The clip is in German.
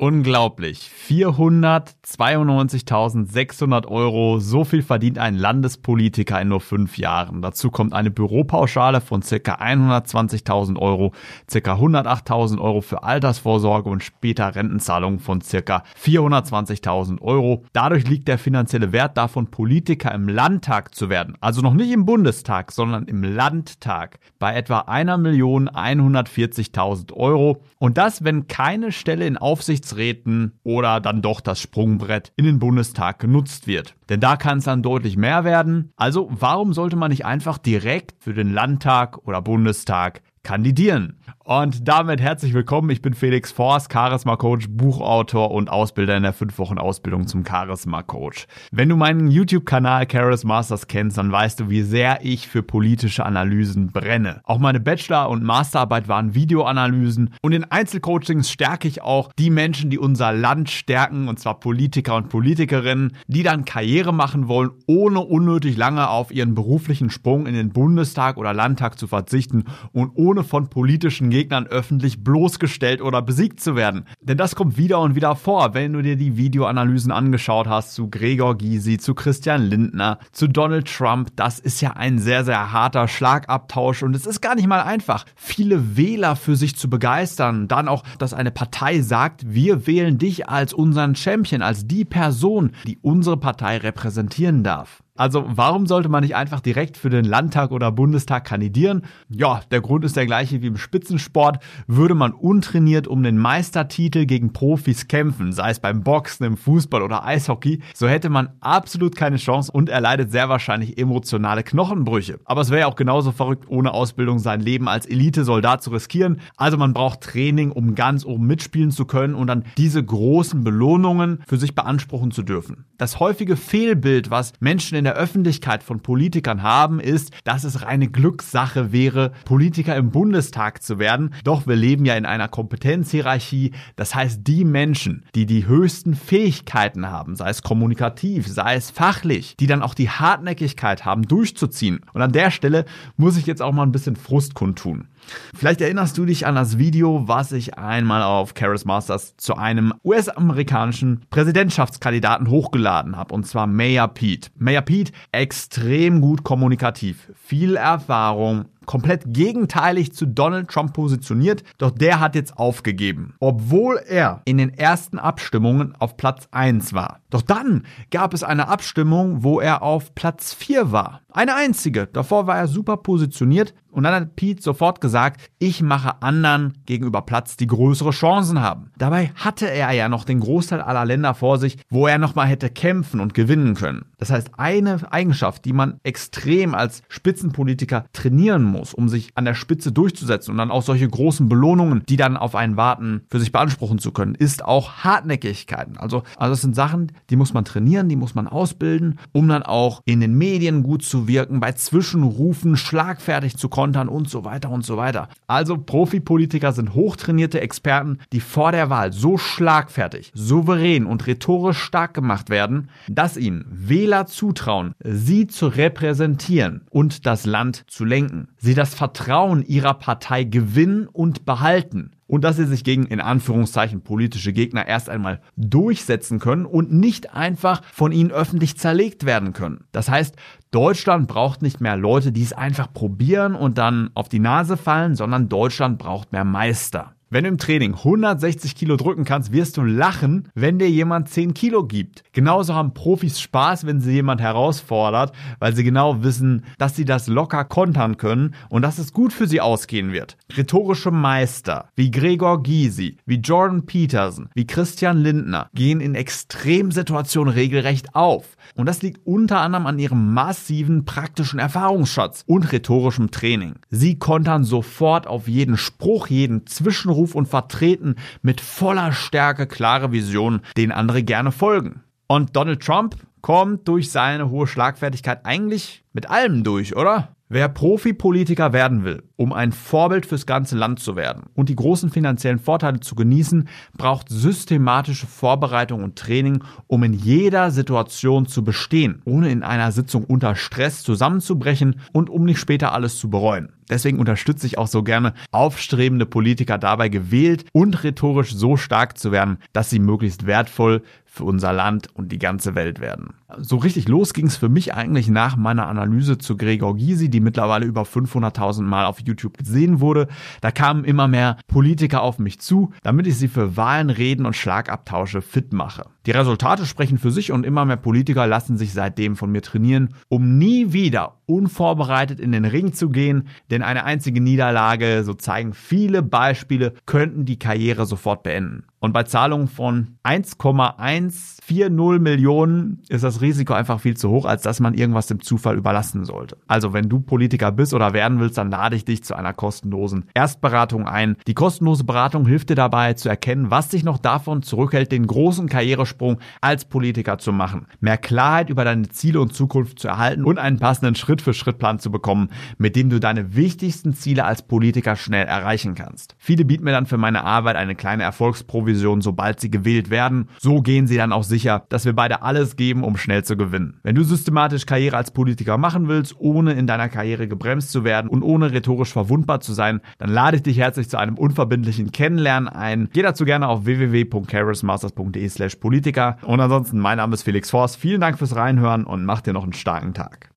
Unglaublich. 492.600 Euro. So viel verdient ein Landespolitiker in nur fünf Jahren. Dazu kommt eine Büropauschale von circa 120.000 Euro, circa 108.000 Euro für Altersvorsorge und später Rentenzahlungen von circa 420.000 Euro. Dadurch liegt der finanzielle Wert davon, Politiker im Landtag zu werden. Also noch nicht im Bundestag, sondern im Landtag. Bei etwa 1.140.000 Euro. Und das, wenn keine Stelle in Aufsichts Aufsichtsräten oder dann doch das Sprungbrett in den Bundestag genutzt wird. Denn da kann es dann deutlich mehr werden. Also warum sollte man nicht einfach direkt für den Landtag oder Bundestag kandidieren? Und damit herzlich willkommen. Ich bin Felix Forst, Charisma Coach, Buchautor und Ausbilder in der 5 Wochen Ausbildung zum Charisma Coach. Wenn du meinen YouTube-Kanal Charisma Masters kennst, dann weißt du, wie sehr ich für politische Analysen brenne. Auch meine Bachelor- und Masterarbeit waren Videoanalysen und in Einzelcoachings stärke ich auch die Menschen, die unser Land stärken, und zwar Politiker und Politikerinnen, die dann Karriere machen wollen, ohne unnötig lange auf ihren beruflichen Sprung in den Bundestag oder Landtag zu verzichten und ohne von politischen Gegnern öffentlich bloßgestellt oder besiegt zu werden. Denn das kommt wieder und wieder vor, wenn du dir die Videoanalysen angeschaut hast zu Gregor Gysi, zu Christian Lindner, zu Donald Trump. Das ist ja ein sehr, sehr harter Schlagabtausch und es ist gar nicht mal einfach, viele Wähler für sich zu begeistern. Dann auch, dass eine Partei sagt, wir wählen dich als unseren Champion, als die Person, die unsere Partei repräsentieren darf. Also warum sollte man nicht einfach direkt für den Landtag oder Bundestag kandidieren? Ja, der Grund ist der gleiche wie im Spitzensport. Würde man untrainiert um den Meistertitel gegen Profis kämpfen, sei es beim Boxen, im Fußball oder Eishockey, so hätte man absolut keine Chance und erleidet sehr wahrscheinlich emotionale Knochenbrüche. Aber es wäre ja auch genauso verrückt, ohne Ausbildung sein Leben als Elite-Soldat zu riskieren. Also man braucht Training, um ganz oben mitspielen zu können und dann diese großen Belohnungen für sich beanspruchen zu dürfen. Das häufige Fehlbild, was Menschen in der der Öffentlichkeit von Politikern haben, ist, dass es reine Glückssache wäre, Politiker im Bundestag zu werden. Doch wir leben ja in einer Kompetenzhierarchie. Das heißt, die Menschen, die die höchsten Fähigkeiten haben, sei es kommunikativ, sei es fachlich, die dann auch die Hartnäckigkeit haben, durchzuziehen. Und an der Stelle muss ich jetzt auch mal ein bisschen Frust kundtun. Vielleicht erinnerst du dich an das Video, was ich einmal auf Charis Masters zu einem US-amerikanischen Präsidentschaftskandidaten hochgeladen habe, und zwar Mayor Pete. Mayor Pete, extrem gut kommunikativ, viel Erfahrung, komplett gegenteilig zu Donald Trump positioniert, doch der hat jetzt aufgegeben, obwohl er in den ersten Abstimmungen auf Platz 1 war. Doch dann gab es eine Abstimmung, wo er auf Platz 4 war. Eine einzige. Davor war er super positioniert und dann hat Pete sofort gesagt, ich mache anderen gegenüber Platz, die größere Chancen haben. Dabei hatte er ja noch den Großteil aller Länder vor sich, wo er nochmal hätte kämpfen und gewinnen können. Das heißt, eine Eigenschaft, die man extrem als Spitzenpolitiker trainieren muss, um sich an der Spitze durchzusetzen und dann auch solche großen Belohnungen, die dann auf einen warten, für sich beanspruchen zu können, ist auch Hartnäckigkeiten. Also, also das sind Sachen, die muss man trainieren, die muss man ausbilden, um dann auch in den Medien gut zu wirken, bei Zwischenrufen schlagfertig zu kontern und so weiter und so weiter. Also Profipolitiker sind hochtrainierte Experten, die vor der Wahl so schlagfertig, souverän und rhetorisch stark gemacht werden, dass ihnen Wähler zutrauen, sie zu repräsentieren und das Land zu lenken. Sie das Vertrauen ihrer Partei gewinnen und behalten und dass sie sich gegen in Anführungszeichen politische Gegner erst einmal durchsetzen können und nicht einfach von ihnen öffentlich zerlegt werden können. Das heißt, Deutschland braucht nicht mehr Leute, die es einfach probieren und dann auf die Nase fallen, sondern Deutschland braucht mehr Meister. Wenn du im Training 160 Kilo drücken kannst, wirst du lachen, wenn dir jemand 10 Kilo gibt. Genauso haben Profis Spaß, wenn sie jemand herausfordert, weil sie genau wissen, dass sie das locker kontern können und dass es gut für sie ausgehen wird. Rhetorische Meister wie Gregor Gysi, wie Jordan Peterson, wie Christian Lindner gehen in Extremsituationen regelrecht auf. Und das liegt unter anderem an ihrem massiven praktischen Erfahrungsschatz und rhetorischem Training. Sie kontern sofort auf jeden Spruch, jeden Zwischenruf und vertreten mit voller Stärke klare Visionen, denen andere gerne folgen. Und Donald Trump kommt durch seine hohe Schlagfertigkeit eigentlich mit allem durch, oder? Wer Profipolitiker werden will, um ein Vorbild fürs ganze Land zu werden und die großen finanziellen Vorteile zu genießen, braucht systematische Vorbereitung und Training, um in jeder Situation zu bestehen, ohne in einer Sitzung unter Stress zusammenzubrechen und um nicht später alles zu bereuen. Deswegen unterstütze ich auch so gerne aufstrebende Politiker dabei, gewählt und rhetorisch so stark zu werden, dass sie möglichst wertvoll für unser Land und die ganze Welt werden. So richtig los ging es für mich eigentlich nach meiner Analyse zu Gregor Gysi, die mittlerweile über 500.000 Mal auf YouTube gesehen wurde. Da kamen immer mehr Politiker auf mich zu, damit ich sie für Wahlen, Reden und Schlagabtausche fit mache. Die Resultate sprechen für sich und immer mehr Politiker lassen sich seitdem von mir trainieren, um nie wieder unvorbereitet in den Ring zu gehen, denn eine einzige Niederlage, so zeigen viele Beispiele, könnten die Karriere sofort beenden. Und bei Zahlungen von 1,140 Millionen ist das Risiko einfach viel zu hoch, als dass man irgendwas dem Zufall überlassen sollte. Also wenn du Politiker bist oder werden willst, dann lade ich dich zu einer kostenlosen Erstberatung ein. Die kostenlose Beratung hilft dir dabei zu erkennen, was dich noch davon zurückhält, den großen Karrieresprung als Politiker zu machen, mehr Klarheit über deine Ziele und Zukunft zu erhalten und einen passenden Schritt-für-Schritt-Plan zu bekommen, mit dem du deine wichtigsten Ziele als Politiker schnell erreichen kannst. Viele bieten mir dann für meine Arbeit eine kleine Erfolgsprovision Provision, sobald sie gewählt werden. So gehen sie dann auch sicher, dass wir beide alles geben, um schnell zu gewinnen. Wenn du systematisch Karriere als Politiker machen willst, ohne in deiner Karriere gebremst zu werden und ohne rhetorisch verwundbar zu sein, dann lade ich dich herzlich zu einem unverbindlichen Kennenlernen ein. Geh dazu gerne auf www.charismasters.de slash Politiker. Und ansonsten, mein Name ist Felix Forst. Vielen Dank fürs Reinhören und mach dir noch einen starken Tag.